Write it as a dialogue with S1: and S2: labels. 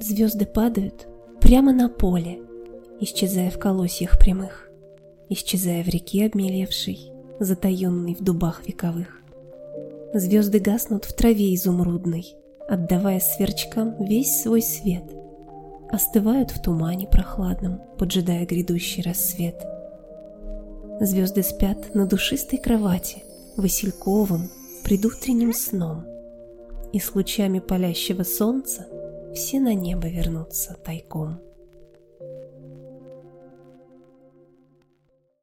S1: Звезды падают прямо на поле, исчезая в колосьях прямых, исчезая в реке обмелевшей, затаенной в дубах вековых. Звезды гаснут в траве изумрудной, отдавая сверчкам весь свой свет, остывают в тумане прохладном, поджидая грядущий рассвет. Звезды спят на душистой кровати, васильковым, предутренним сном, и с лучами палящего солнца все на небо вернутся тайком.